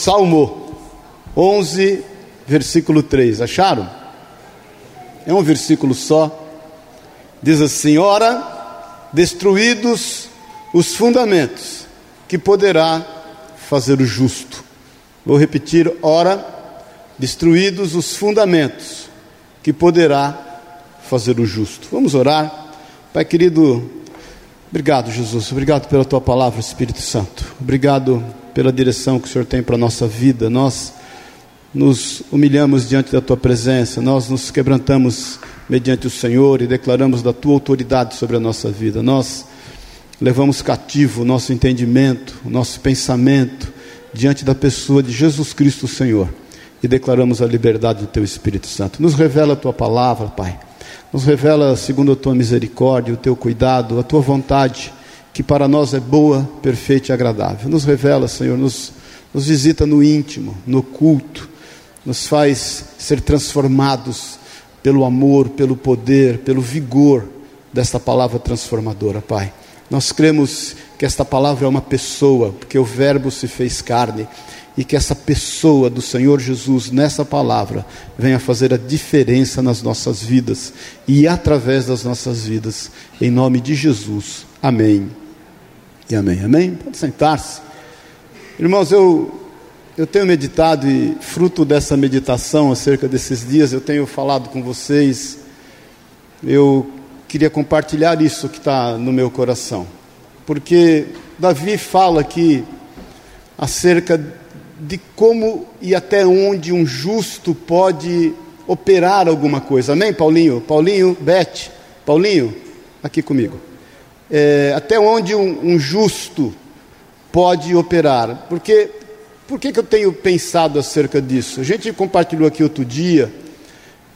Salmo 11, versículo 3. Acharam? É um versículo só. Diz assim: Ora, destruídos os fundamentos, que poderá fazer o justo. Vou repetir: ora, destruídos os fundamentos, que poderá fazer o justo. Vamos orar. Pai querido, obrigado, Jesus. Obrigado pela tua palavra, Espírito Santo. Obrigado pela direção que o Senhor tem para a nossa vida. Nós nos humilhamos diante da tua presença, nós nos quebrantamos mediante o Senhor e declaramos da tua autoridade sobre a nossa vida. Nós levamos cativo o nosso entendimento, o nosso pensamento diante da pessoa de Jesus Cristo, Senhor, e declaramos a liberdade do teu Espírito Santo. Nos revela a tua palavra, Pai. Nos revela, segundo a tua misericórdia, o teu cuidado, a tua vontade, que para nós é boa, perfeita e agradável. Nos revela, Senhor, nos, nos visita no íntimo, no culto, nos faz ser transformados pelo amor, pelo poder, pelo vigor desta palavra transformadora, Pai. Nós cremos que esta palavra é uma pessoa, porque o Verbo se fez carne, e que essa pessoa do Senhor Jesus, nessa palavra, venha fazer a diferença nas nossas vidas e através das nossas vidas, em nome de Jesus. Amém. E amém. Amém? Pode sentar-se. Irmãos, eu eu tenho meditado e, fruto dessa meditação acerca desses dias, eu tenho falado com vocês. Eu queria compartilhar isso que está no meu coração, porque Davi fala aqui acerca de como e até onde um justo pode operar alguma coisa. Amém, Paulinho? Paulinho, Beth, Paulinho, aqui comigo. É, até onde um, um justo pode operar. Porque por que, que eu tenho pensado acerca disso? A gente compartilhou aqui outro dia.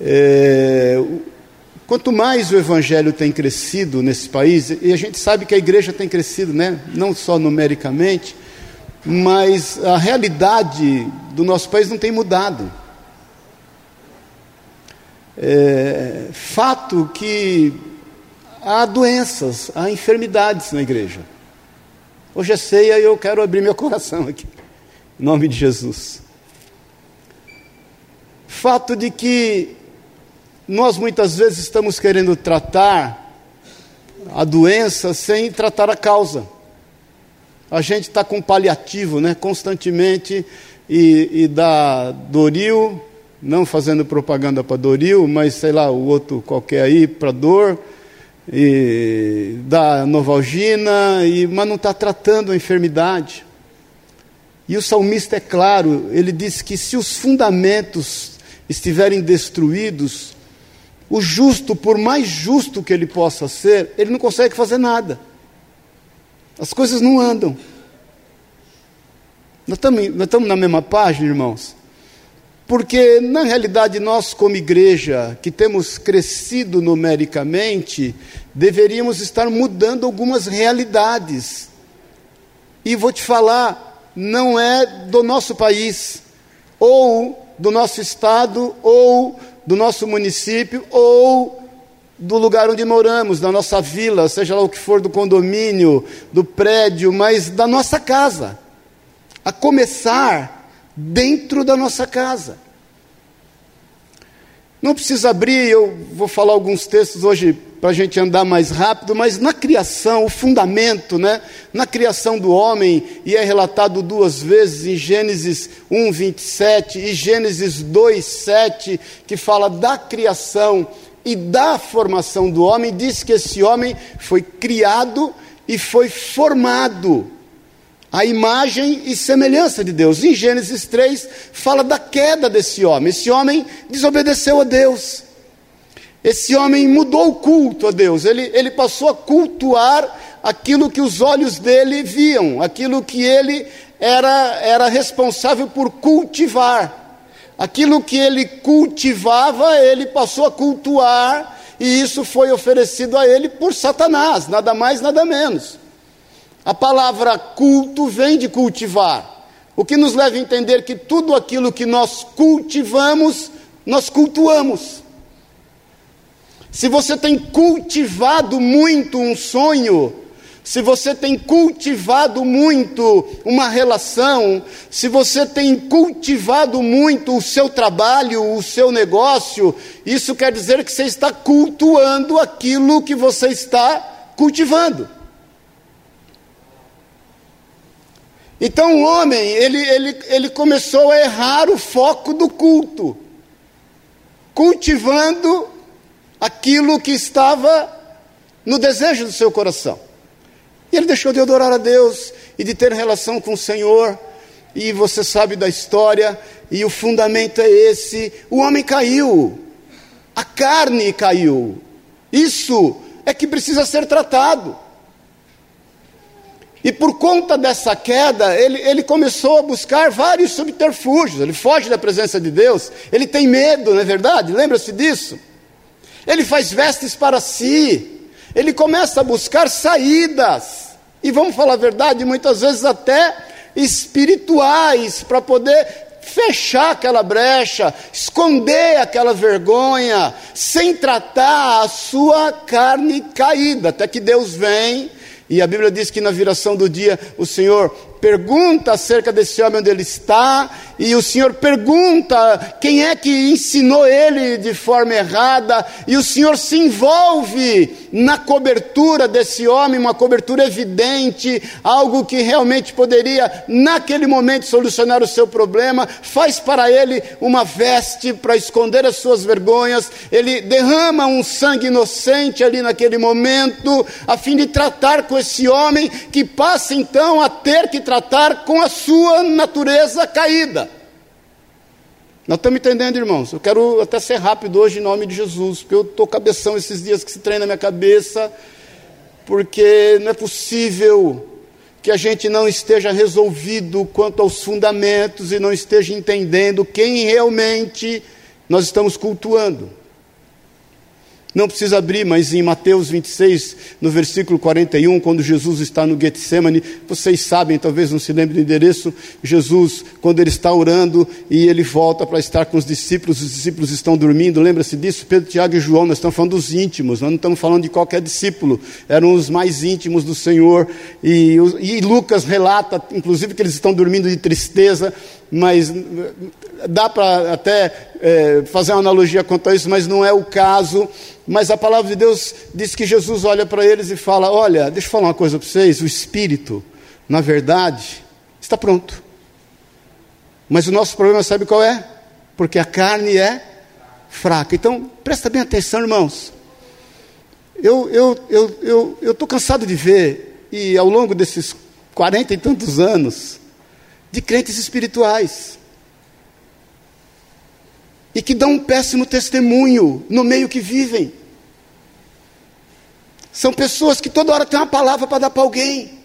É, quanto mais o evangelho tem crescido nesse país, e a gente sabe que a igreja tem crescido, né? não só numericamente, mas a realidade do nosso país não tem mudado. É, fato que há doenças, há enfermidades na igreja. Hoje é ceia e eu quero abrir meu coração aqui. Em nome de Jesus. Fato de que nós muitas vezes estamos querendo tratar a doença sem tratar a causa. A gente está com paliativo, né? Constantemente e, e dá Doril, não fazendo propaganda para Doril, mas sei lá, o outro qualquer aí para dor, e dá Novalgina, e, mas não está tratando a enfermidade. E o salmista é claro, ele diz que se os fundamentos estiverem destruídos, o justo, por mais justo que ele possa ser, ele não consegue fazer nada. As coisas não andam. Estamos, nós estamos na mesma página, irmãos? Porque, na realidade, nós, como igreja, que temos crescido numericamente, deveríamos estar mudando algumas realidades. E vou te falar, não é do nosso país, ou do nosso estado, ou do nosso município, ou do lugar onde moramos, da nossa vila, seja lá o que for, do condomínio, do prédio, mas da nossa casa. A começar dentro da nossa casa. Não precisa abrir, eu vou falar alguns textos hoje para a gente andar mais rápido, mas na criação, o fundamento, né? na criação do homem, e é relatado duas vezes em Gênesis 1, 27 e Gênesis 2, 7, que fala da criação e da formação do homem, diz que esse homem foi criado e foi formado a imagem e semelhança de Deus. Em Gênesis 3, fala da queda desse homem. Esse homem desobedeceu a Deus. Esse homem mudou o culto a Deus, ele, ele passou a cultuar aquilo que os olhos dele viam, aquilo que ele era, era responsável por cultivar. Aquilo que ele cultivava, ele passou a cultuar, e isso foi oferecido a ele por Satanás, nada mais, nada menos. A palavra culto vem de cultivar, o que nos leva a entender que tudo aquilo que nós cultivamos, nós cultuamos. Se você tem cultivado muito um sonho, se você tem cultivado muito uma relação, se você tem cultivado muito o seu trabalho, o seu negócio, isso quer dizer que você está cultuando aquilo que você está cultivando. Então o homem, ele, ele, ele começou a errar o foco do culto, cultivando aquilo que estava no desejo do seu coração. E ele deixou de adorar a Deus e de ter relação com o Senhor. E você sabe da história, e o fundamento é esse: o homem caiu, a carne caiu. Isso é que precisa ser tratado. E por conta dessa queda, ele, ele começou a buscar vários subterfúgios. Ele foge da presença de Deus, ele tem medo, não é verdade? Lembra-se disso? Ele faz vestes para si, ele começa a buscar saídas, e vamos falar a verdade, muitas vezes até espirituais, para poder fechar aquela brecha, esconder aquela vergonha, sem tratar a sua carne caída, até que Deus vem. E a Bíblia diz que na viração do dia o Senhor pergunta acerca desse homem onde ele está, e o Senhor pergunta quem é que ensinou ele de forma errada, e o Senhor se envolve na cobertura desse homem, uma cobertura evidente, algo que realmente poderia, naquele momento, solucionar o seu problema, faz para ele uma veste para esconder as suas vergonhas, ele derrama um sangue inocente ali naquele momento, a fim de tratar com esse homem que passa então a ter que tratar com a sua natureza caída. Nós estamos entendendo, irmãos? Eu quero até ser rápido hoje em nome de Jesus, porque eu estou cabeção esses dias que se treina na minha cabeça, porque não é possível que a gente não esteja resolvido quanto aos fundamentos e não esteja entendendo quem realmente nós estamos cultuando. Não precisa abrir, mas em Mateus 26, no versículo 41, quando Jesus está no Getsemane, vocês sabem, talvez não se lembrem do endereço, Jesus, quando ele está orando e ele volta para estar com os discípulos, os discípulos estão dormindo, lembra-se disso? Pedro, Tiago e João, nós estamos falando dos íntimos, nós não estamos falando de qualquer discípulo, eram os mais íntimos do Senhor, e, e Lucas relata, inclusive, que eles estão dormindo de tristeza, mas dá para até é, fazer uma analogia quanto a isso, mas não é o caso. Mas a palavra de Deus diz que Jesus olha para eles e fala: Olha, deixa eu falar uma coisa para vocês, o espírito, na verdade, está pronto. Mas o nosso problema sabe qual é? Porque a carne é fraca. Então, presta bem atenção, irmãos. Eu estou eu, eu, eu, cansado de ver, e ao longo desses quarenta e tantos anos, de crentes espirituais. E que dão um péssimo testemunho no meio que vivem. São pessoas que toda hora têm uma palavra para dar para alguém.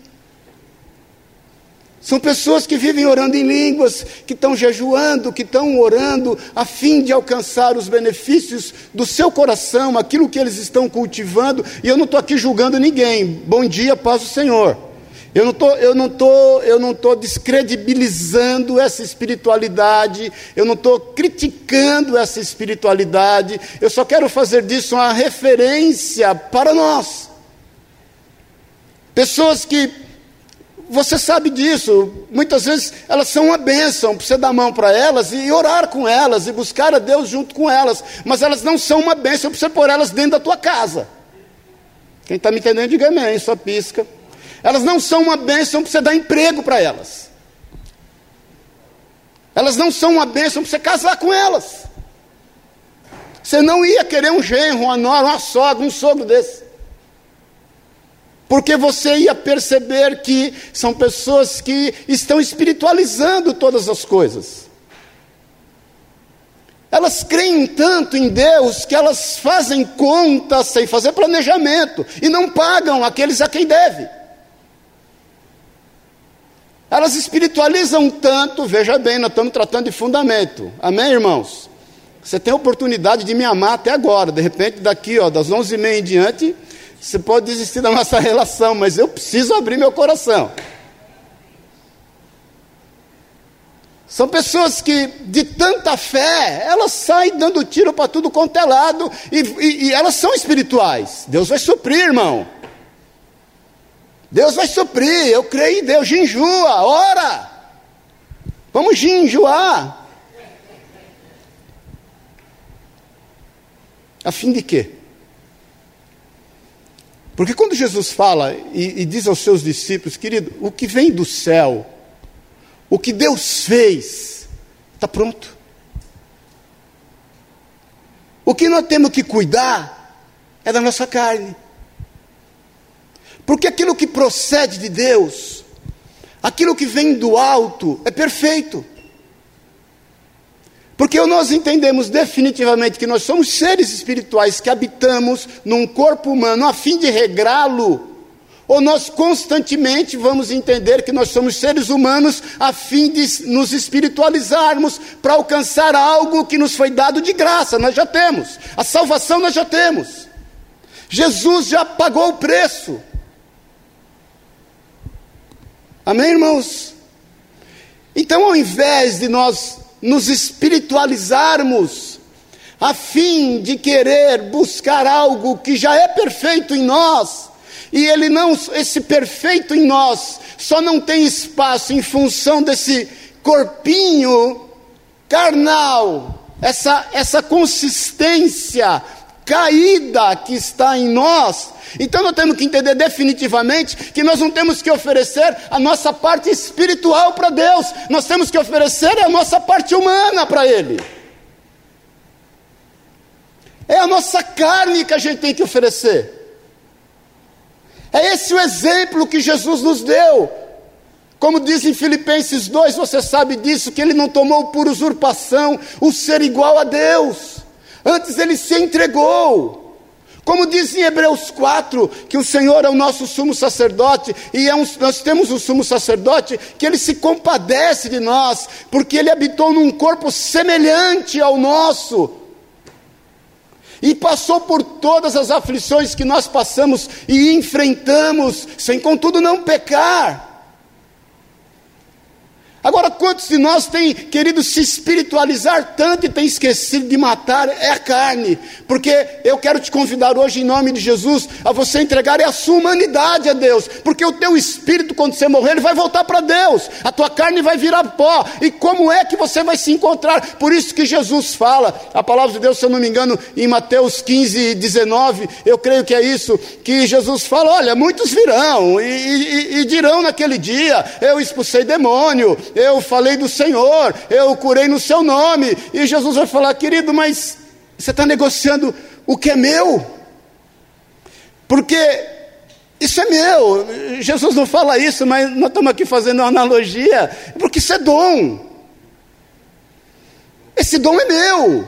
São pessoas que vivem orando em línguas, que estão jejuando, que estão orando a fim de alcançar os benefícios do seu coração, aquilo que eles estão cultivando. E eu não estou aqui julgando ninguém. Bom dia, paz do Senhor. Eu não tô, eu não tô, eu não tô descredibilizando essa espiritualidade, eu não estou criticando essa espiritualidade, eu só quero fazer disso uma referência para nós. Pessoas que você sabe disso, muitas vezes elas são uma bênção, você dar mão para elas e orar com elas e buscar a Deus junto com elas, mas elas não são uma bênção para você pôr elas dentro da tua casa. Quem está me entendendo, diga amém, só pisca. Elas não são uma bênção para você dar emprego para elas. Elas não são uma bênção para você casar com elas. Você não ia querer um genro, uma nora, uma sogra, um sogro desse. Porque você ia perceber que são pessoas que estão espiritualizando todas as coisas. Elas creem tanto em Deus que elas fazem contas sem fazer planejamento e não pagam aqueles a quem deve. Elas espiritualizam tanto, veja bem, nós estamos tratando de fundamento. Amém, irmãos? Você tem a oportunidade de me amar até agora. De repente, daqui, ó, das onze e meia em diante, você pode desistir da nossa relação, mas eu preciso abrir meu coração. São pessoas que, de tanta fé, elas saem dando tiro para tudo quanto é lado, e, e, e elas são espirituais. Deus vai suprir, irmão. Deus vai suprir, eu creio em Deus, jinjua, ora. Vamos jinjuar. A fim de quê? Porque quando Jesus fala e, e diz aos seus discípulos, querido, o que vem do céu, o que Deus fez, está pronto. O que nós temos que cuidar é da nossa carne. Porque aquilo que procede de Deus, aquilo que vem do alto, é perfeito. Porque nós entendemos definitivamente que nós somos seres espirituais que habitamos num corpo humano a fim de regrá-lo, ou nós constantemente vamos entender que nós somos seres humanos a fim de nos espiritualizarmos para alcançar algo que nos foi dado de graça, nós já temos, a salvação nós já temos, Jesus já pagou o preço. Amém, irmãos? Então, ao invés de nós nos espiritualizarmos, a fim de querer buscar algo que já é perfeito em nós, e ele não, esse perfeito em nós, só não tem espaço em função desse corpinho carnal, essa, essa consistência caída que está em nós. Então nós temos que entender definitivamente que nós não temos que oferecer a nossa parte espiritual para Deus, nós temos que oferecer a nossa parte humana para Ele. É a nossa carne que a gente tem que oferecer. É esse o exemplo que Jesus nos deu. Como diz em Filipenses 2, você sabe disso, que ele não tomou por usurpação o ser igual a Deus. Antes ele se entregou. Como diz em Hebreus 4, que o Senhor é o nosso sumo sacerdote, e é um, nós temos um sumo sacerdote que ele se compadece de nós, porque ele habitou num corpo semelhante ao nosso, e passou por todas as aflições que nós passamos e enfrentamos, sem contudo não pecar. Agora, quantos de nós têm querido se espiritualizar tanto e têm esquecido de matar é a carne? Porque eu quero te convidar hoje, em nome de Jesus, a você entregar a sua humanidade a Deus, porque o teu espírito, quando você morrer, ele vai voltar para Deus, a tua carne vai virar pó, e como é que você vai se encontrar? Por isso que Jesus fala, a palavra de Deus, se eu não me engano, em Mateus 15, 19, eu creio que é isso, que Jesus fala: olha, muitos virão e, e, e dirão naquele dia: eu expulsei demônio eu falei do Senhor, eu curei no seu nome. E Jesus vai falar, querido, mas você está negociando o que é meu? Porque isso é meu. Jesus não fala isso, mas nós estamos aqui fazendo uma analogia, porque isso é dom. Esse dom é meu.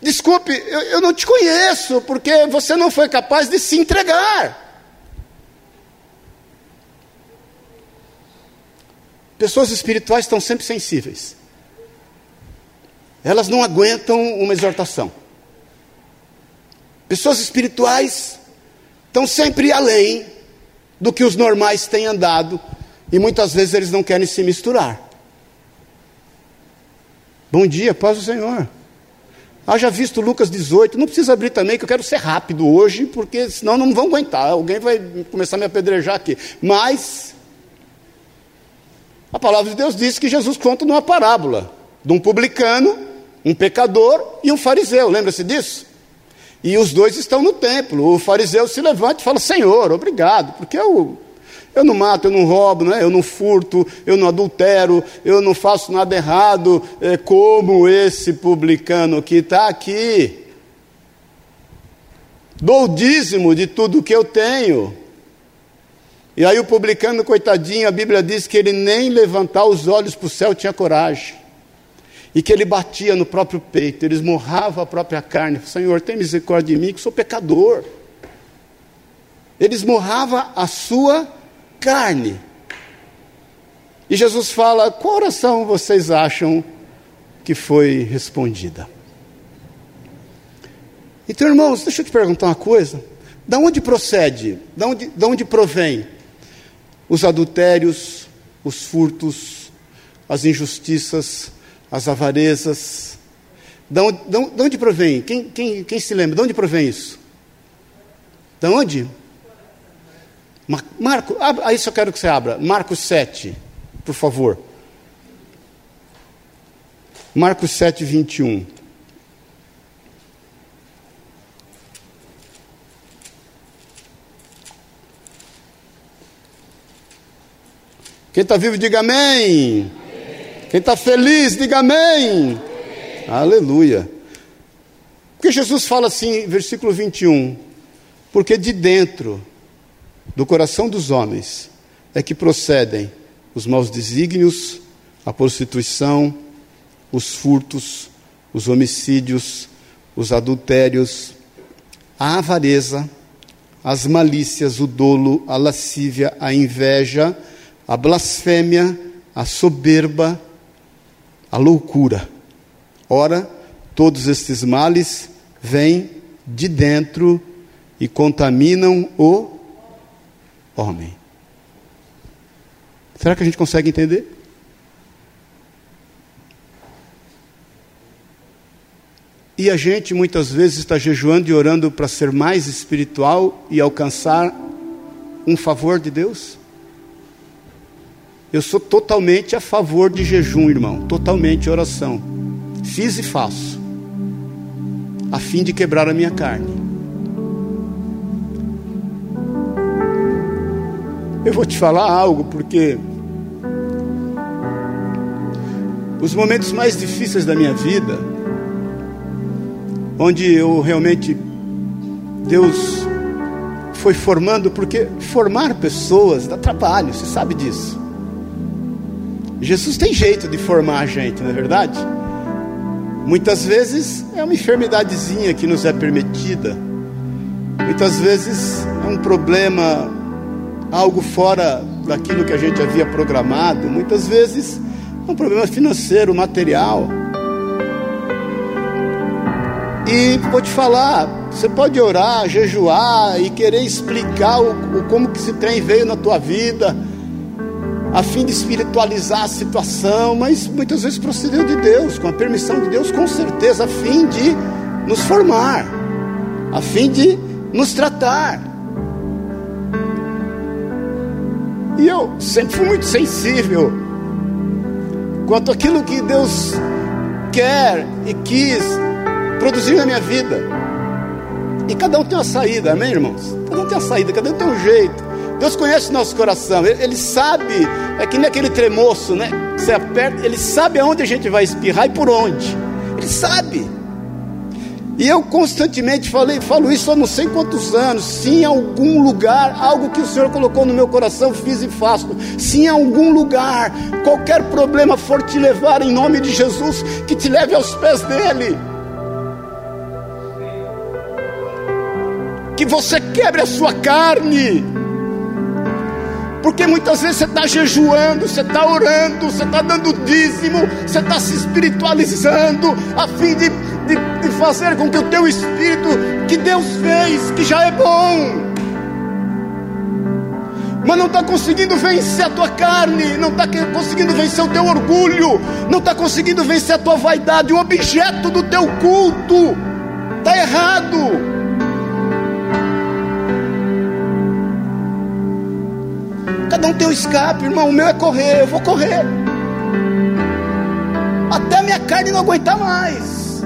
Desculpe, eu, eu não te conheço, porque você não foi capaz de se entregar. Pessoas espirituais estão sempre sensíveis. Elas não aguentam uma exortação. Pessoas espirituais estão sempre além do que os normais têm andado e muitas vezes eles não querem se misturar. Bom dia, paz do Senhor. Haja visto Lucas 18, não precisa abrir também, que eu quero ser rápido hoje, porque senão não vão aguentar, alguém vai começar a me apedrejar aqui. Mas a palavra de Deus diz que Jesus conta numa parábola de um publicano, um pecador e um fariseu. Lembra-se disso? E os dois estão no templo. O fariseu se levanta e fala: Senhor, obrigado, porque eu, eu não mato, eu não roubo, né? eu não furto, eu não adultero, eu não faço nada errado, é, como esse publicano que está aqui. Dou o dízimo de tudo que eu tenho. E aí o publicano, coitadinho, a Bíblia diz que ele nem levantar os olhos para o céu tinha coragem. E que ele batia no próprio peito, ele esmurrava a própria carne. Senhor, tem misericórdia de mim, que sou pecador. Ele esmurrava a sua carne. E Jesus fala: qual oração vocês acham que foi respondida? Então, irmãos, deixa eu te perguntar uma coisa. Da onde procede? Da onde, da onde provém os adultérios, os furtos, as injustiças, as avarezas. De onde, de onde provém? Quem, quem, quem se lembra? De onde provém isso? De onde? Marco, aí só quero que você abra. Marcos 7, por favor. Marcos 7, 21. Quem está vivo, diga amém. Quem está feliz, diga amém. amém. Aleluia. Porque Jesus fala assim, versículo 21. Porque de dentro do coração dos homens é que procedem os maus desígnios, a prostituição, os furtos, os homicídios, os adultérios, a avareza, as malícias, o dolo, a lascívia, a inveja, a blasfêmia, a soberba, a loucura. Ora, todos estes males vêm de dentro e contaminam o homem. Será que a gente consegue entender? E a gente muitas vezes está jejuando e orando para ser mais espiritual e alcançar um favor de Deus? Eu sou totalmente a favor de jejum, irmão, totalmente oração. Fiz e faço, a fim de quebrar a minha carne. Eu vou te falar algo, porque os momentos mais difíceis da minha vida, onde eu realmente, Deus foi formando, porque formar pessoas dá trabalho, você sabe disso. Jesus tem jeito de formar a gente, não é verdade? Muitas vezes é uma enfermidadezinha que nos é permitida. Muitas vezes é um problema, algo fora daquilo que a gente havia programado. Muitas vezes é um problema financeiro, material. E vou te falar, você pode orar, jejuar e querer explicar o, o como que esse trem veio na tua vida a fim de espiritualizar a situação, mas muitas vezes procedeu de Deus, com a permissão de Deus, com certeza, a fim de nos formar, a fim de nos tratar. E eu sempre fui muito sensível quanto àquilo que Deus quer e quis produzir na minha vida. E cada um tem uma saída, amém, irmãos? Cada um tem uma saída, cada um tem um jeito. Deus conhece nosso coração, ele, ele, sabe, é que nem aquele tremoço, né? Você aperta, ele sabe aonde a gente vai espirrar e por onde. Ele sabe. E eu constantemente falei, falo isso há não sei quantos anos. Se em algum lugar, algo que o Senhor colocou no meu coração, fiz e faço. Se em algum lugar, qualquer problema for te levar em nome de Jesus, que te leve aos pés dele. Que você quebre a sua carne porque muitas vezes você está jejuando, você está orando, você está dando dízimo, você está se espiritualizando, a fim de, de, de fazer com que o teu espírito, que Deus fez, que já é bom, mas não está conseguindo vencer a tua carne, não está conseguindo vencer o teu orgulho, não está conseguindo vencer a tua vaidade, o objeto do teu culto está errado. Cada um tem um escape, irmão. O meu é correr, eu vou correr. Até minha carne não aguentar mais.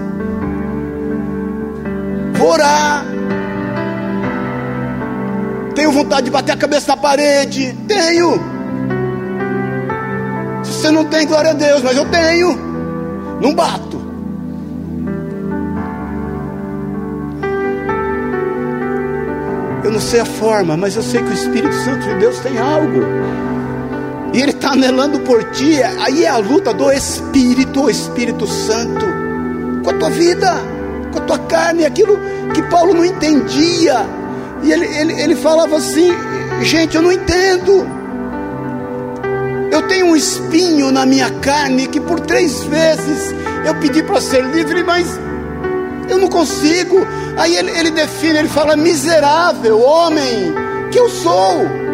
Vou orar. Tenho vontade de bater a cabeça na parede. Tenho. Se você não tem, glória a Deus, mas eu tenho. Não bato. Não sei a forma, mas eu sei que o Espírito Santo de Deus tem algo. E Ele está anelando por ti. Aí é a luta do Espírito, o Espírito Santo, com a tua vida, com a tua carne, aquilo que Paulo não entendia. E ele, ele, ele falava assim: gente, eu não entendo. Eu tenho um espinho na minha carne que por três vezes eu pedi para ser livre, mas eu não consigo. Aí ele, ele define, ele fala: miserável homem que eu sou.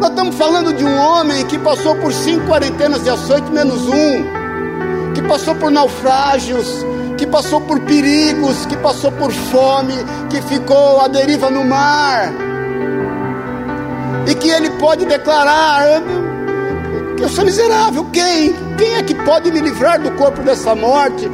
Nós estamos falando de um homem que passou por cinco quarentenas de açoite menos um, que passou por naufrágios, que passou por perigos, que passou por fome, que ficou à deriva no mar. que ele pode declarar: Eu sou miserável, quem? Quem é que pode me livrar do corpo dessa morte?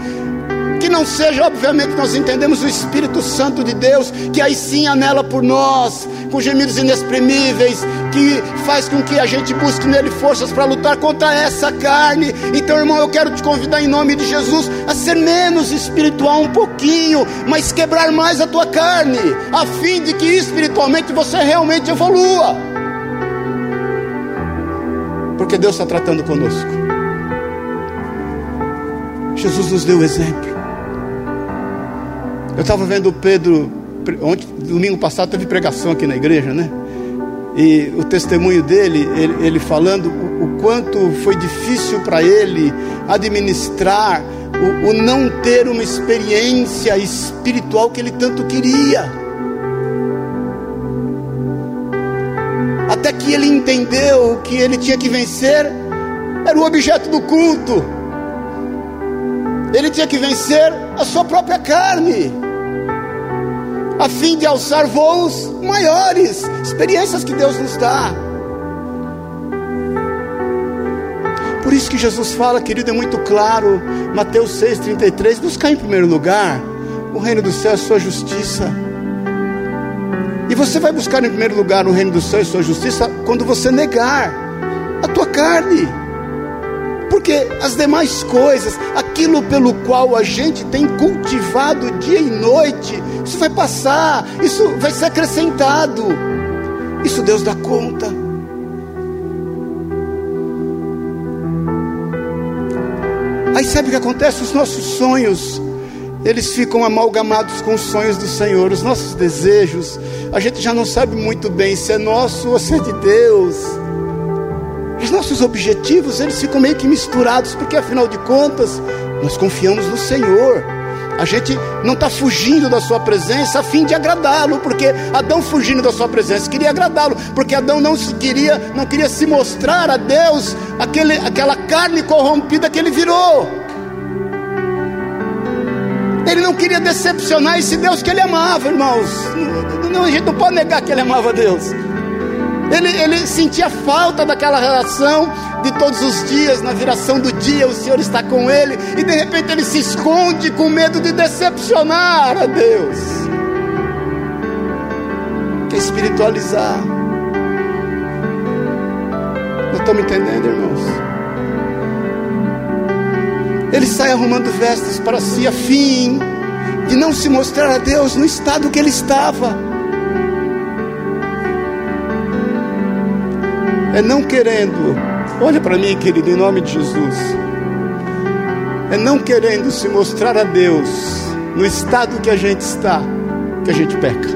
Que não seja, obviamente, nós entendemos o Espírito Santo de Deus, que aí sim anela por nós, com gemidos inexprimíveis, que faz com que a gente busque nele forças para lutar contra essa carne. Então, irmão, eu quero te convidar em nome de Jesus a ser menos espiritual um pouquinho, mas quebrar mais a tua carne, a fim de que espiritualmente você realmente evolua. Porque Deus está tratando conosco. Jesus nos deu o exemplo. Eu estava vendo o Pedro, ontem, domingo passado teve pregação aqui na igreja, né? E o testemunho dele, ele, ele falando o, o, quanto foi difícil para ele administrar o, o não ter uma experiência espiritual que ele tanto queria. Até que ele entendeu que ele tinha que vencer era o objeto do culto. Ele tinha que vencer a sua própria carne, a fim de alçar voos maiores, experiências que Deus nos dá. Por isso que Jesus fala, querido, é muito claro, Mateus 6,33: buscar em primeiro lugar o reino do céu e sua justiça. E você vai buscar em primeiro lugar o reino do céu e sua justiça quando você negar a tua carne porque as demais coisas, aquilo pelo qual a gente tem cultivado dia e noite, isso vai passar, isso vai ser acrescentado. Isso Deus dá conta. Aí sabe o que acontece? Os nossos sonhos, eles ficam amalgamados com os sonhos do Senhor, os nossos desejos. A gente já não sabe muito bem se é nosso ou se é de Deus. Os nossos objetivos, eles ficam meio que misturados, porque afinal de contas, nós confiamos no Senhor. A gente não está fugindo da sua presença a fim de agradá-lo, porque Adão fugindo da sua presença queria agradá-lo, porque Adão não se queria, não queria se mostrar a Deus aquele, aquela carne corrompida que ele virou. Ele não queria decepcionar esse Deus que ele amava, irmãos. Não, a gente não pode negar que ele amava Deus. Ele, ele sentia falta daquela relação de todos os dias, na viração do dia, o Senhor está com ele, e de repente ele se esconde com medo de decepcionar a Deus. Quer espiritualizar. Não estão me entendendo, irmãos? Ele sai arrumando vestes para si a fim de não se mostrar a Deus no estado que ele estava. É não querendo, olha para mim, querido, em nome de Jesus, é não querendo se mostrar a Deus no estado que a gente está, que a gente peca.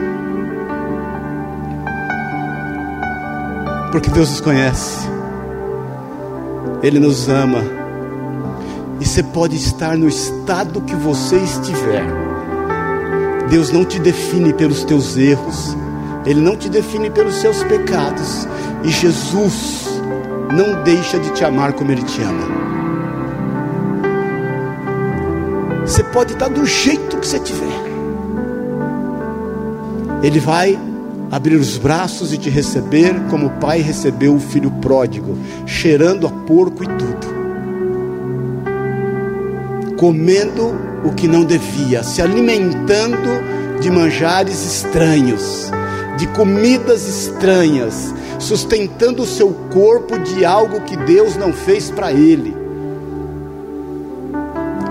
Porque Deus nos conhece, Ele nos ama, e você pode estar no estado que você estiver. Deus não te define pelos teus erros, Ele não te define pelos seus pecados, e Jesus não deixa de te amar como Ele te ama. Você pode estar do jeito que você tiver. Ele vai abrir os braços e te receber como o pai recebeu o filho pródigo, cheirando a porco e tudo. Comendo o que não devia, se alimentando de manjares estranhos, de comidas estranhas, sustentando o seu corpo de algo que Deus não fez para ele.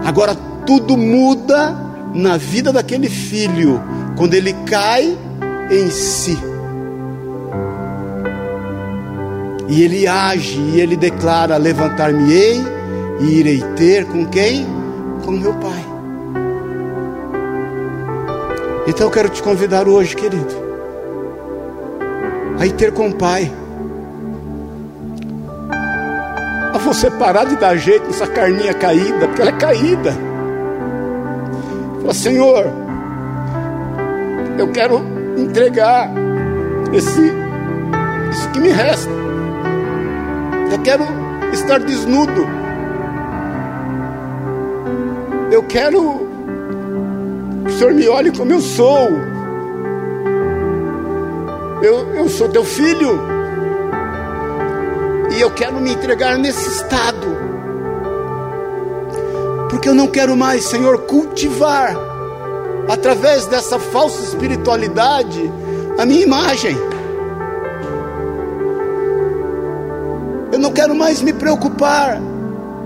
Agora tudo muda na vida daquele filho quando ele cai em si. E ele age e ele declara: Levantar-me-ei e irei ter com quem? Com meu pai. Então eu quero te convidar hoje, querido a ir ter com o Pai. A você parar de dar jeito nessa carninha caída, porque ela é caída. Fala, Senhor, eu quero entregar esse, isso que me resta. Eu quero estar desnudo. Eu quero que o Senhor me olhe como eu sou eu, eu sou teu filho, e eu quero me entregar nesse estado. Porque eu não quero mais, Senhor, cultivar através dessa falsa espiritualidade a minha imagem. Eu não quero mais me preocupar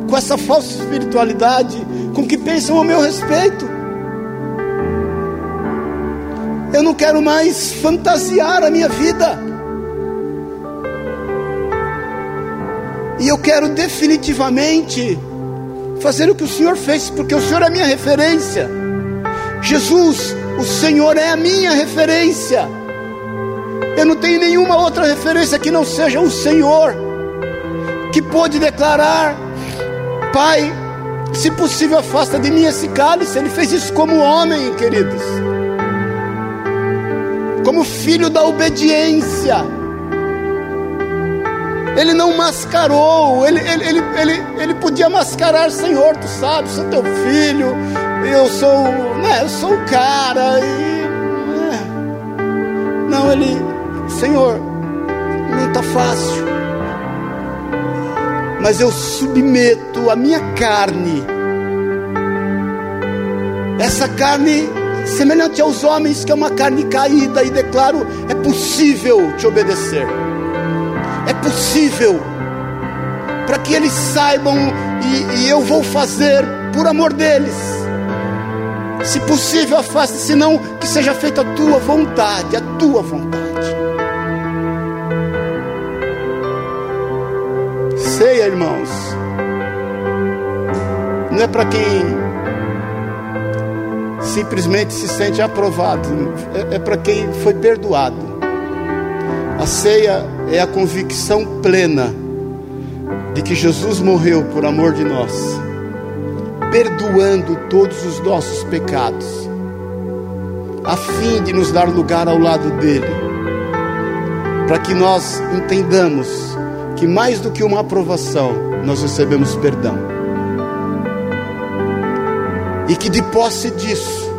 com essa falsa espiritualidade, com o que pensam a meu respeito. Eu não quero mais fantasiar a minha vida. E eu quero definitivamente fazer o que o Senhor fez, porque o Senhor é a minha referência. Jesus, o Senhor é a minha referência. Eu não tenho nenhuma outra referência que não seja o Senhor, que pôde declarar: Pai, se possível, afasta de mim esse cálice. Ele fez isso como homem, queridos, como filho da obediência. Ele não mascarou, ele, ele, ele, ele, ele podia mascarar, Senhor, tu sabes, sou teu filho, eu sou, né, eu sou o cara, e, é. não, ele, Senhor, não está fácil, mas eu submeto a minha carne, essa carne semelhante aos homens, que é uma carne caída, e declaro: é possível te obedecer é possível, para que eles saibam, e, e, eu vou fazer por amor deles. Se possível, afaste, senão que seja feita a tua vontade, a tua vontade. Ceia, irmãos, não é para quem simplesmente se sente aprovado, é, é para quem foi perdoado. A ceia é a convicção plena de que Jesus morreu por amor de nós, perdoando todos os nossos pecados, a fim de nos dar lugar ao lado dele, para que nós entendamos que mais do que uma aprovação, nós recebemos perdão. E que de posse disso,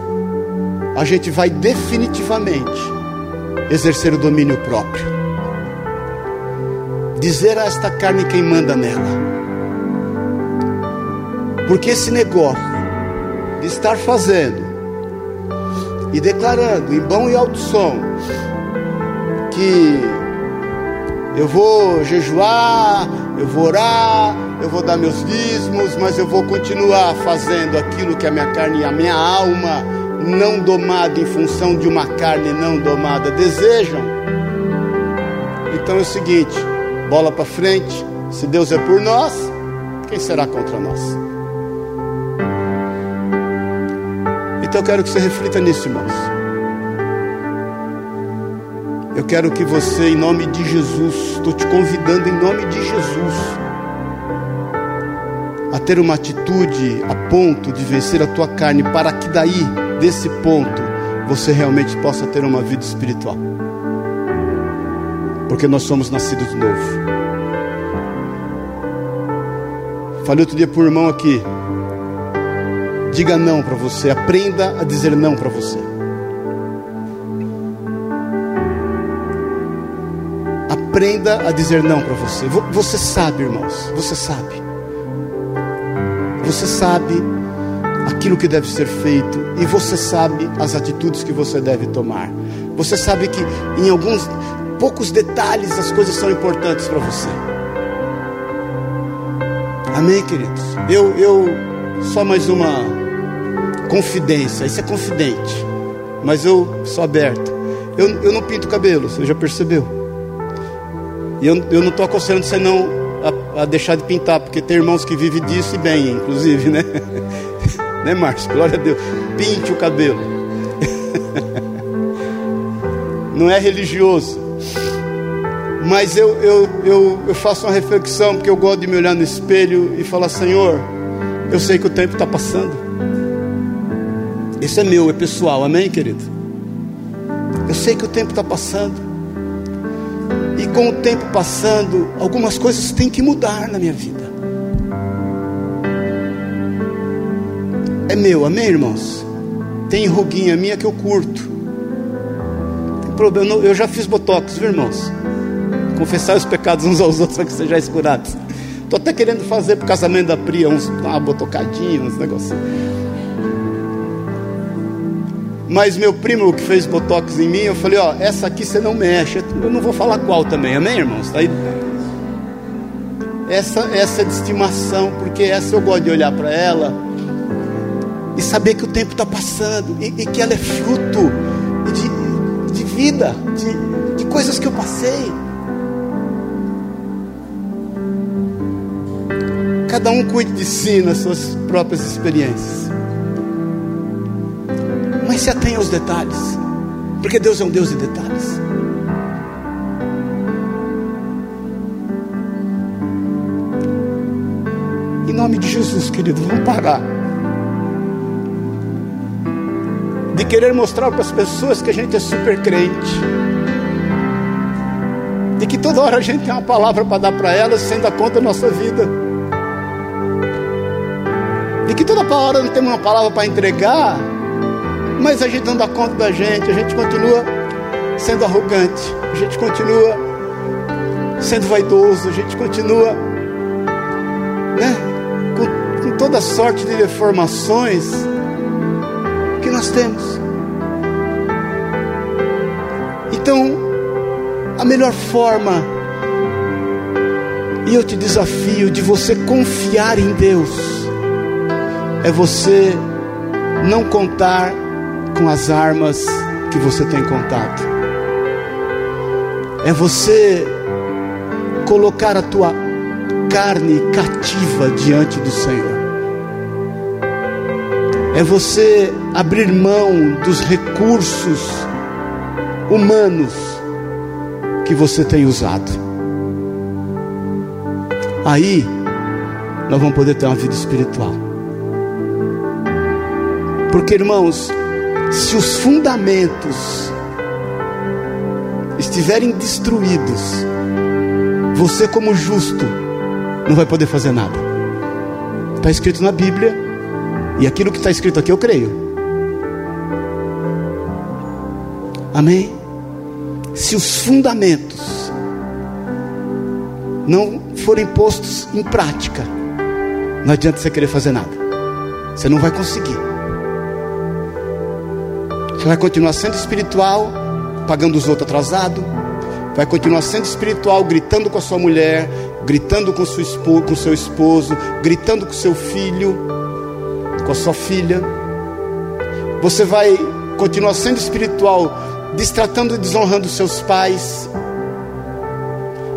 a gente vai definitivamente exercer o domínio próprio. Dizer a esta carne quem manda nela. Porque esse negócio de estar fazendo e declarando em bom e alto som que eu vou jejuar, eu vou orar, eu vou dar meus dízimos, mas eu vou continuar fazendo aquilo que a minha carne e a minha alma não domado em função de uma carne não domada desejam. Então é o seguinte, bola para frente, se Deus é por nós, quem será contra nós? Então eu quero que você reflita nisso, irmãos. Eu quero que você, em nome de Jesus, estou te convidando em nome de Jesus, ter uma atitude a ponto de vencer a tua carne, para que daí desse ponto você realmente possa ter uma vida espiritual. Porque nós somos nascidos de novo. Falei outro dia para o irmão aqui. Diga não para você, aprenda a dizer não para você. Aprenda a dizer não para você. Você sabe, irmãos, você sabe. Você sabe aquilo que deve ser feito e você sabe as atitudes que você deve tomar. Você sabe que em alguns poucos detalhes as coisas são importantes para você. Amém, queridos? Eu, eu, só mais uma confidência, isso é confidente, mas eu sou aberto. Eu, eu não pinto cabelo, você já percebeu? E eu, eu não estou aconselhando você não a, deixar de pintar, porque tem irmãos que vivem disso e bem, inclusive, né? Né, Márcio? Glória a Deus. Pinte o cabelo. Não é religioso. Mas eu, eu, eu, eu faço uma reflexão, porque eu gosto de me olhar no espelho e falar: Senhor, eu sei que o tempo está passando. Isso é meu, é pessoal, amém, querido? Eu sei que o tempo está passando. E com o tempo passando, algumas coisas têm que mudar na minha vida. é meu, amém, irmãos? Tem ruguinha minha que eu curto. Tem problema, eu já fiz botox, viu, irmãos? confessar os pecados uns aos outros para que sejais curados. Estou até querendo fazer para o casamento da Priya uns, uma botocadinha, uns negócios. Mas meu primo que fez botox em mim, eu falei, ó, essa aqui você não mexe. Eu não vou falar qual também, amém, irmãos? Aí. Essa, essa é de estimação, porque essa eu gosto de olhar para ela e saber que o tempo está passando e, e, que ela é fruto de, de vida, de, de coisas que eu passei. Cada um cuide de si nas suas próprias experiências. Se atenha aos detalhes, porque Deus é um Deus de detalhes. Em nome de Jesus, querido, vamos parar de querer mostrar para as pessoas que a gente é super crente, de que toda hora a gente tem uma palavra para dar para elas sem dar conta da nossa vida, de que toda hora não temos uma palavra para entregar, mas a gente não dá conta da gente, a gente continua sendo arrogante, a gente continua sendo vaidoso, a gente continua né, com, com toda sorte de deformações que nós temos. Então, a melhor forma, e eu te desafio, de você confiar em Deus, é você não contar com as armas que você tem contato. É você colocar a tua carne cativa diante do Senhor. É você abrir mão dos recursos humanos que você tem usado. Aí nós vamos poder ter uma vida espiritual. Porque, irmãos, se os fundamentos estiverem destruídos, você, como justo, não vai poder fazer nada. Está escrito na Bíblia, e aquilo que está escrito aqui eu creio. Amém? Se os fundamentos não forem postos em prática, não adianta você querer fazer nada, você não vai conseguir. Você vai continuar sendo espiritual, pagando os outros atrasado. Vai continuar sendo espiritual, gritando com a sua mulher, gritando com, sua esposa, com seu esposo, gritando com seu filho, com a sua filha. Você vai continuar sendo espiritual, destratando e desonrando seus pais.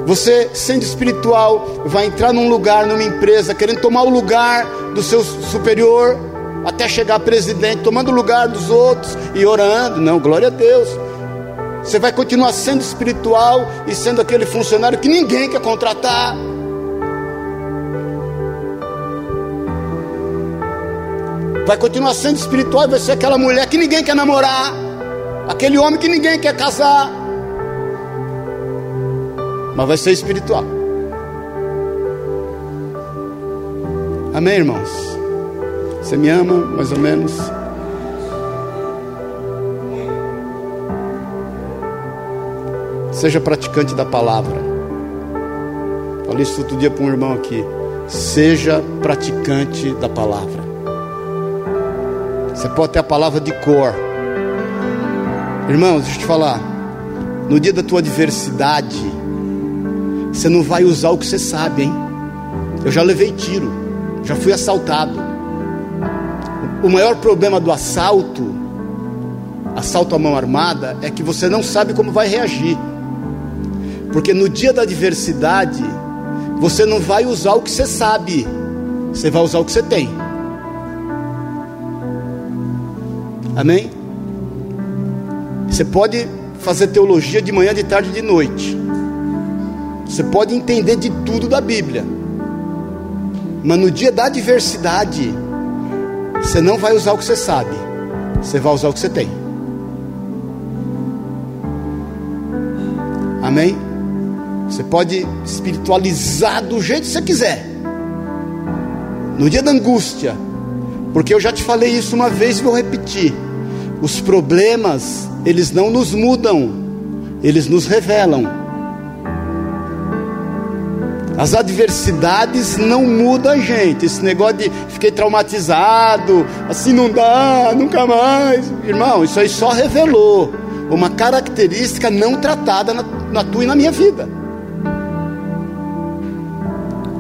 Você, sendo espiritual, vai entrar num lugar, numa empresa, querendo tomar o lugar do seu superior até chegar presidente, tomando lugar dos outros e orando. Não, glória a Deus. Você vai continuar sendo espiritual e sendo aquele funcionário que ninguém quer contratar. Vai continuar sendo espiritual e vai ser aquela mulher que ninguém quer namorar, aquele homem que ninguém quer casar. Mas vai ser espiritual. Amém, irmãos? Você me ama, mais ou menos? Seja praticante da palavra. Falei isso outro dia para um irmão aqui. Seja praticante da palavra. Você pode ter a palavra de cor. Irmãos, deixa eu te falar. No dia da tua adversidade, você não vai usar o que você sabe, hein? Eu já levei tiro, já fui assaltado. O maior problema do assalto, assalto à mão armada, é que você não sabe como vai reagir. Porque no dia da adversidade, você não vai usar o que você sabe, você vai usar o que você tem. Amém? Você pode fazer teologia de manhã, de tarde e de noite. Você pode entender de tudo da Bíblia. Mas no dia da adversidade, você não vai usar o que você sabe, você vai usar o que você tem. Amém? Você pode espiritualizar do jeito que você quiser. No dia da angústia, porque eu já te falei isso uma vez e vou repetir. Os problemas, eles não nos mudam, eles nos revelam. As adversidades não mudam a gente. Esse negócio de fiquei traumatizado, assim não dá, nunca mais. Irmão, isso aí só revelou uma característica não tratada na, na tua e na minha vida.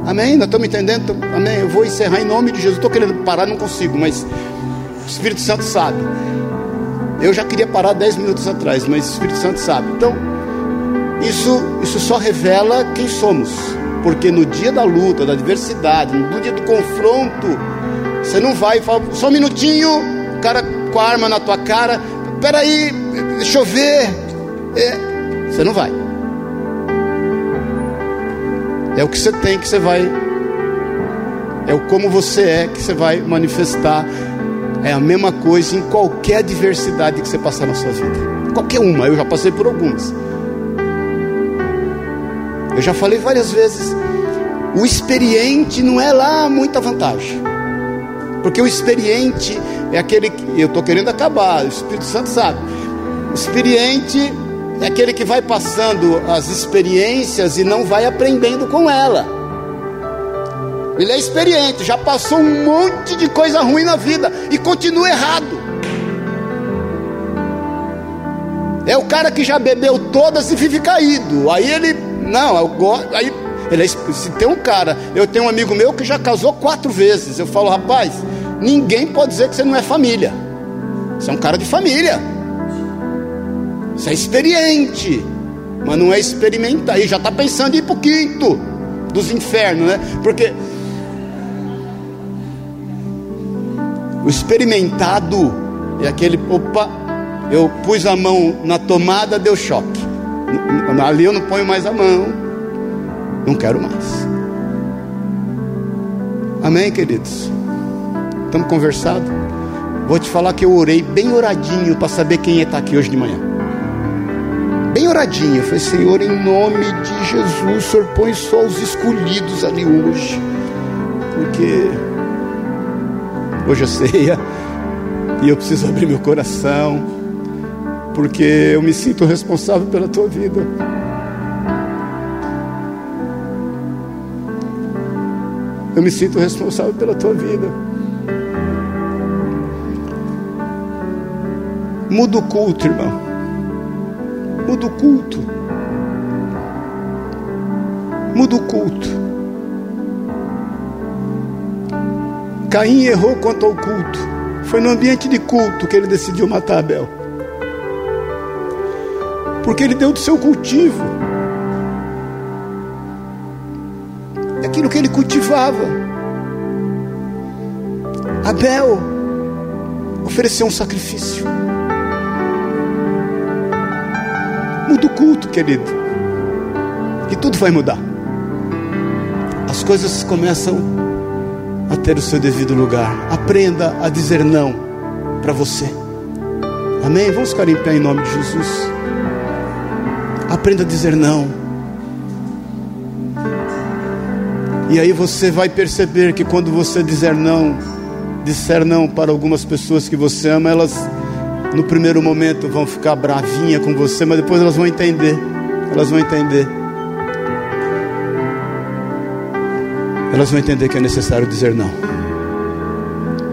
Amém? Nós estamos entendendo? Amém? Eu vou encerrar em nome de Jesus. Estou querendo parar, não consigo, mas o Espírito Santo sabe. Eu já queria parar 10 minutos atrás, mas o Espírito Santo sabe. Então, isso, isso só revela quem somos. Porque no dia da luta, da adversidade, no dia do confronto, você não vai e fala, só um minutinho, o cara com a arma na tua cara, peraí, deixa eu ver. É, você não vai. É o que você tem que você vai. É o como você é que você vai manifestar. É a mesma coisa em qualquer adversidade que você passar na sua vida. Qualquer uma, eu já passei por algumas. Eu já falei várias vezes. O experiente não é lá muita vantagem. Porque o experiente é aquele que eu estou querendo acabar, o Espírito Santo sabe. O experiente é aquele que vai passando as experiências e não vai aprendendo com ela. Ele é experiente, já passou um monte de coisa ruim na vida e continua errado. É o cara que já bebeu todas e vive caído. Aí ele, não, aí ele é, se tem um cara, eu tenho um amigo meu que já casou quatro vezes. Eu falo, rapaz, ninguém pode dizer que você não é família. Você é um cara de família. Você é experiente, mas não é experimentar. E já está pensando em ir para o quinto dos infernos, né? Porque o experimentado é aquele, opa, eu pus a mão na tomada, deu choque. Ali eu não ponho mais a mão, não quero mais. Amém, queridos? Estamos conversando? Vou te falar que eu orei bem oradinho para saber quem está aqui hoje de manhã bem oradinho. Eu falei, Senhor, em nome de Jesus, o Senhor põe só os escolhidos ali hoje. Porque hoje é ceia e eu preciso abrir meu coração. Porque eu me sinto responsável pela tua vida. Eu me sinto responsável pela tua vida. Muda o culto, irmão. Muda o culto. Muda o culto. Caim errou quanto ao culto. Foi no ambiente de culto que ele decidiu matar Abel. Porque ele deu do seu cultivo. Aquilo que ele cultivava. Abel ofereceu um sacrifício. Muda o culto, querido. E tudo vai mudar. As coisas começam a ter o seu devido lugar. Aprenda a dizer não para você. Amém? Vamos ficar em pé em nome de Jesus. Aprenda a dizer não. E aí você vai perceber que quando você dizer não, disser não para algumas pessoas que você ama, elas no primeiro momento vão ficar bravinha com você, mas depois elas vão entender. Elas vão entender. Elas vão entender que é necessário dizer não.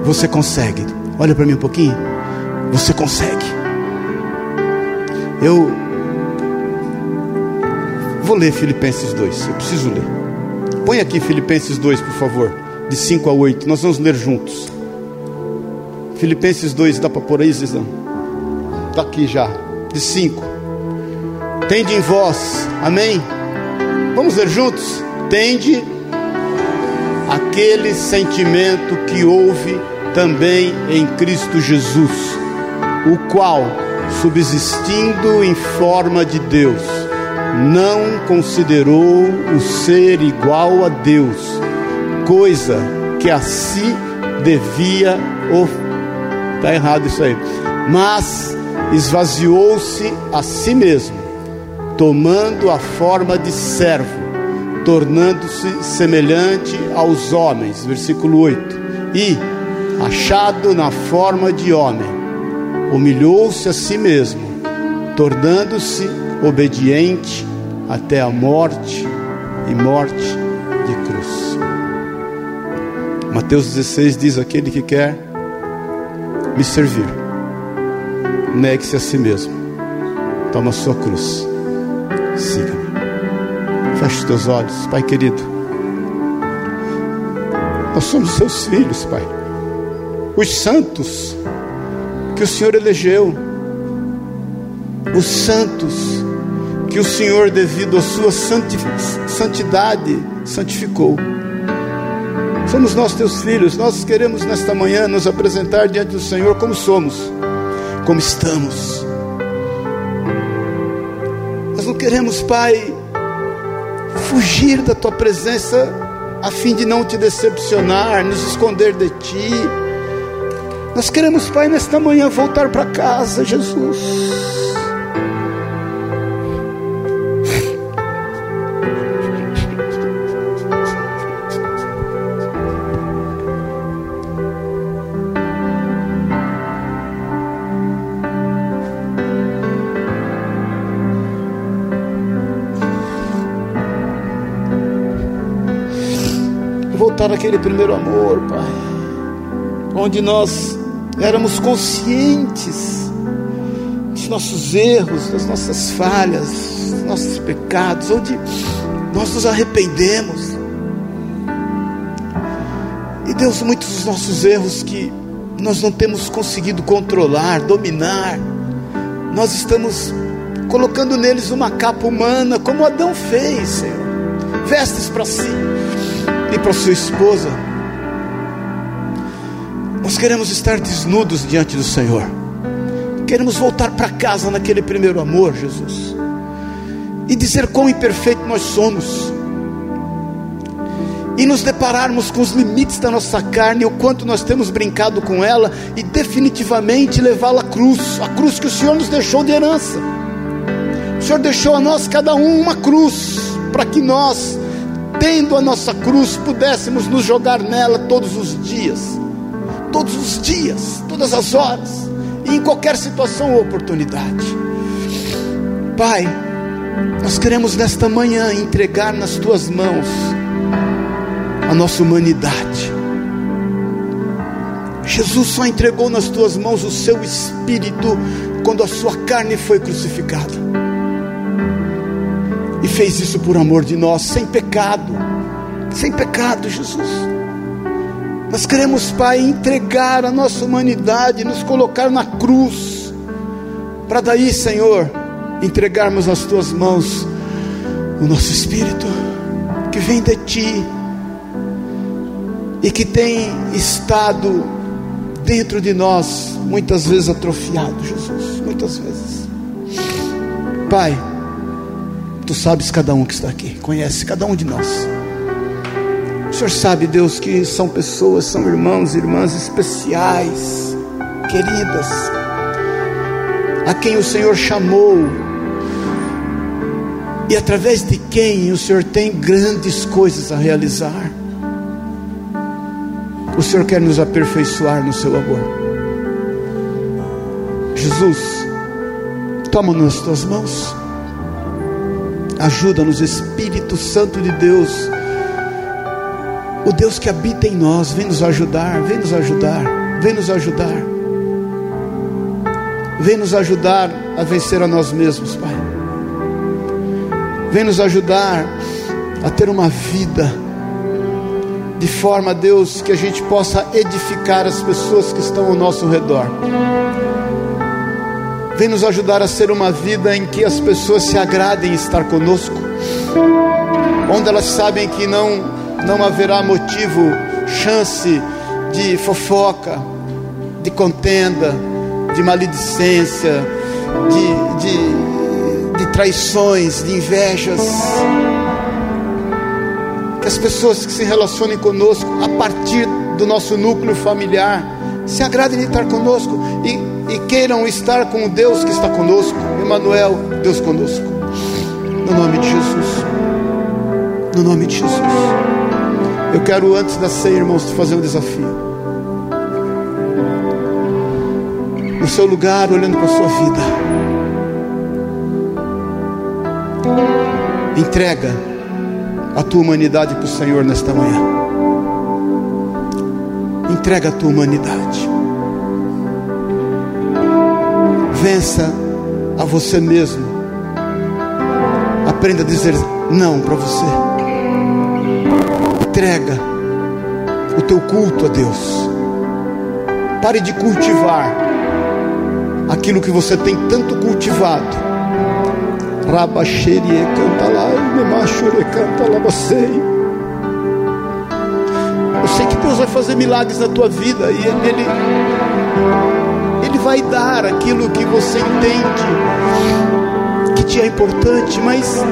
Você consegue. Olha para mim um pouquinho. Você consegue. Eu vou ler Filipenses 2. Eu preciso ler. Põe aqui Filipenses 2, por favor, de 5 a 8. Nós vamos ler juntos. Filipenses 2, dá para pôr aí, Zizão? Está aqui já, de 5. Tende em vós, amém? Vamos ler juntos? Tende aquele sentimento que houve também em Cristo Jesus, o qual, subsistindo em forma de Deus, não considerou o ser igual a Deus, coisa que a si devia. Está errado isso aí. Mas esvaziou-se a si mesmo, tomando a forma de servo, tornando-se semelhante aos homens. Versículo 8. E, achado na forma de homem, humilhou-se a si mesmo, tornando-se obediente até a morte e morte de cruz. Mateus 16 diz: Aquele que quer me servir, negue-se a si mesmo, toma a sua cruz, siga-me. Feche os teus olhos, Pai querido. Nós somos seus filhos, Pai. Os santos que o Senhor elegeu, os santos que o Senhor, devido à sua santidade, santificou. Somos nós teus filhos, nós queremos nesta manhã nos apresentar diante do Senhor como somos, como estamos. Nós não queremos, Pai, fugir da tua presença a fim de não te decepcionar, nos esconder de ti. Nós queremos, Pai, nesta manhã voltar para casa, Jesus. Voltar àquele primeiro amor, Pai, onde nós éramos conscientes dos nossos erros, das nossas falhas, dos nossos pecados, onde nós nos arrependemos. E Deus, muitos dos nossos erros que nós não temos conseguido controlar, dominar, nós estamos colocando neles uma capa humana, como Adão fez, Senhor, vestes para si e para sua esposa. Nós queremos estar desnudos diante do Senhor. Queremos voltar para casa naquele primeiro amor, Jesus. E dizer quão imperfeito nós somos. E nos depararmos com os limites da nossa carne, o quanto nós temos brincado com ela, e definitivamente levá-la à cruz, a cruz que o Senhor nos deixou de herança. O Senhor deixou a nós, cada um, uma cruz, para que nós tendo a nossa cruz, pudéssemos nos jogar nela todos os dias, todos os dias, todas as horas, e em qualquer situação ou oportunidade. Pai, nós queremos nesta manhã entregar nas tuas mãos a nossa humanidade. Jesus só entregou nas tuas mãos o seu espírito quando a sua carne foi crucificada fez isso por amor de nós, sem pecado, sem pecado, Jesus. Nós queremos, Pai, entregar a nossa humanidade, nos colocar na cruz, para daí, Senhor, entregarmos nas tuas mãos o nosso espírito, que vem de ti e que tem estado dentro de nós, muitas vezes atrofiado, Jesus, muitas vezes. Pai, Tu sabes cada um que está aqui, conhece cada um de nós. O Senhor sabe, Deus, que são pessoas, são irmãos e irmãs especiais, queridas, a quem o Senhor chamou e através de quem o Senhor tem grandes coisas a realizar. O Senhor quer nos aperfeiçoar no seu amor. Jesus, toma nas tuas mãos. Ajuda-nos, Espírito Santo de Deus. O Deus que habita em nós, vem nos ajudar, vem nos ajudar, vem nos ajudar. Vem nos ajudar a vencer a nós mesmos, Pai. Vem nos ajudar a ter uma vida de forma, Deus, que a gente possa edificar as pessoas que estão ao nosso redor. Vem nos ajudar a ser uma vida em que as pessoas se agradem em estar conosco, onde elas sabem que não, não haverá motivo, chance de fofoca, de contenda, de maledicência, de, de, de traições, de invejas. Que as pessoas que se relacionem conosco a partir do nosso núcleo familiar se agradem de estar conosco e queiram estar com o Deus que está conosco, Emmanuel, Deus conosco. No nome de Jesus. No nome de Jesus. Eu quero, antes da ceia, irmãos, te fazer um desafio. No seu lugar, olhando para a sua vida. Entrega a tua humanidade para o Senhor nesta manhã. Entrega a tua humanidade. Vença a você mesmo. Aprenda a dizer não para você. Entrega o teu culto a Deus. Pare de cultivar aquilo que você tem tanto cultivado Rabaxerie canta lá, Memachure canta lá, você. Eu sei que Deus vai fazer milagres na tua vida e Ele, Ele vai dar aquilo que você entende que te é importante, mas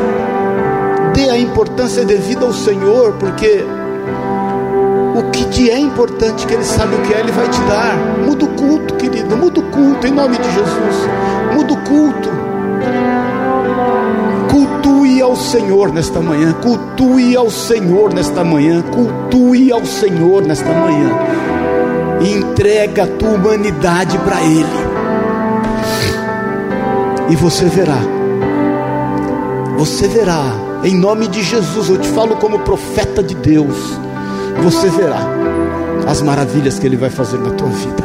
dê a importância devida ao Senhor, porque o que te é importante, que Ele sabe o que é, Ele vai te dar. Muda o culto, querido, muda o culto, em nome de Jesus. Muda o culto ao Senhor nesta manhã, cultue ao Senhor nesta manhã, cultue ao Senhor nesta manhã, e entrega a tua humanidade para Ele, e você verá, você verá, em nome de Jesus, eu te falo como profeta de Deus, você verá as maravilhas que Ele vai fazer na tua vida,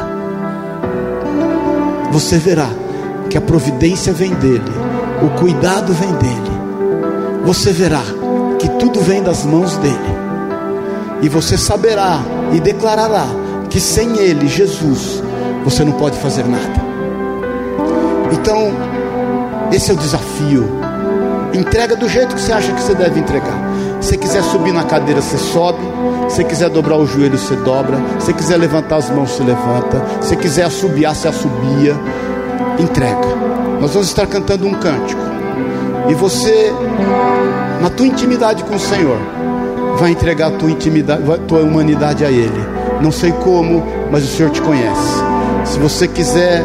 você verá que a providência vem dEle, o cuidado vem dEle. Você verá que tudo vem das mãos dele. E você saberá e declarará que sem ele, Jesus, você não pode fazer nada. Então, esse é o desafio. Entrega do jeito que você acha que você deve entregar. Se quiser subir na cadeira, você sobe. Se quiser dobrar o joelho, você dobra. Se quiser levantar as mãos, você levanta. Se quiser assobiar, você assobia. Entrega. Nós vamos estar cantando um cântico. E você, na tua intimidade com o Senhor, vai entregar a tua intimidade, a tua humanidade a Ele. Não sei como, mas o Senhor te conhece. Se você quiser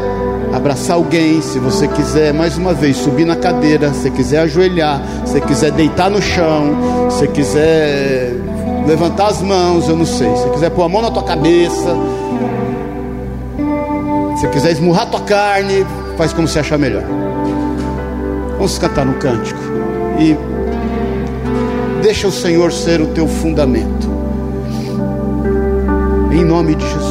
abraçar alguém, se você quiser mais uma vez subir na cadeira, se quiser ajoelhar, se quiser deitar no chão, se quiser levantar as mãos, eu não sei. Se quiser pôr a mão na tua cabeça, se quiser esmurrar tua carne, faz como você achar melhor. Vamos cantar um cântico e deixa o Senhor ser o teu fundamento. Em nome de Jesus.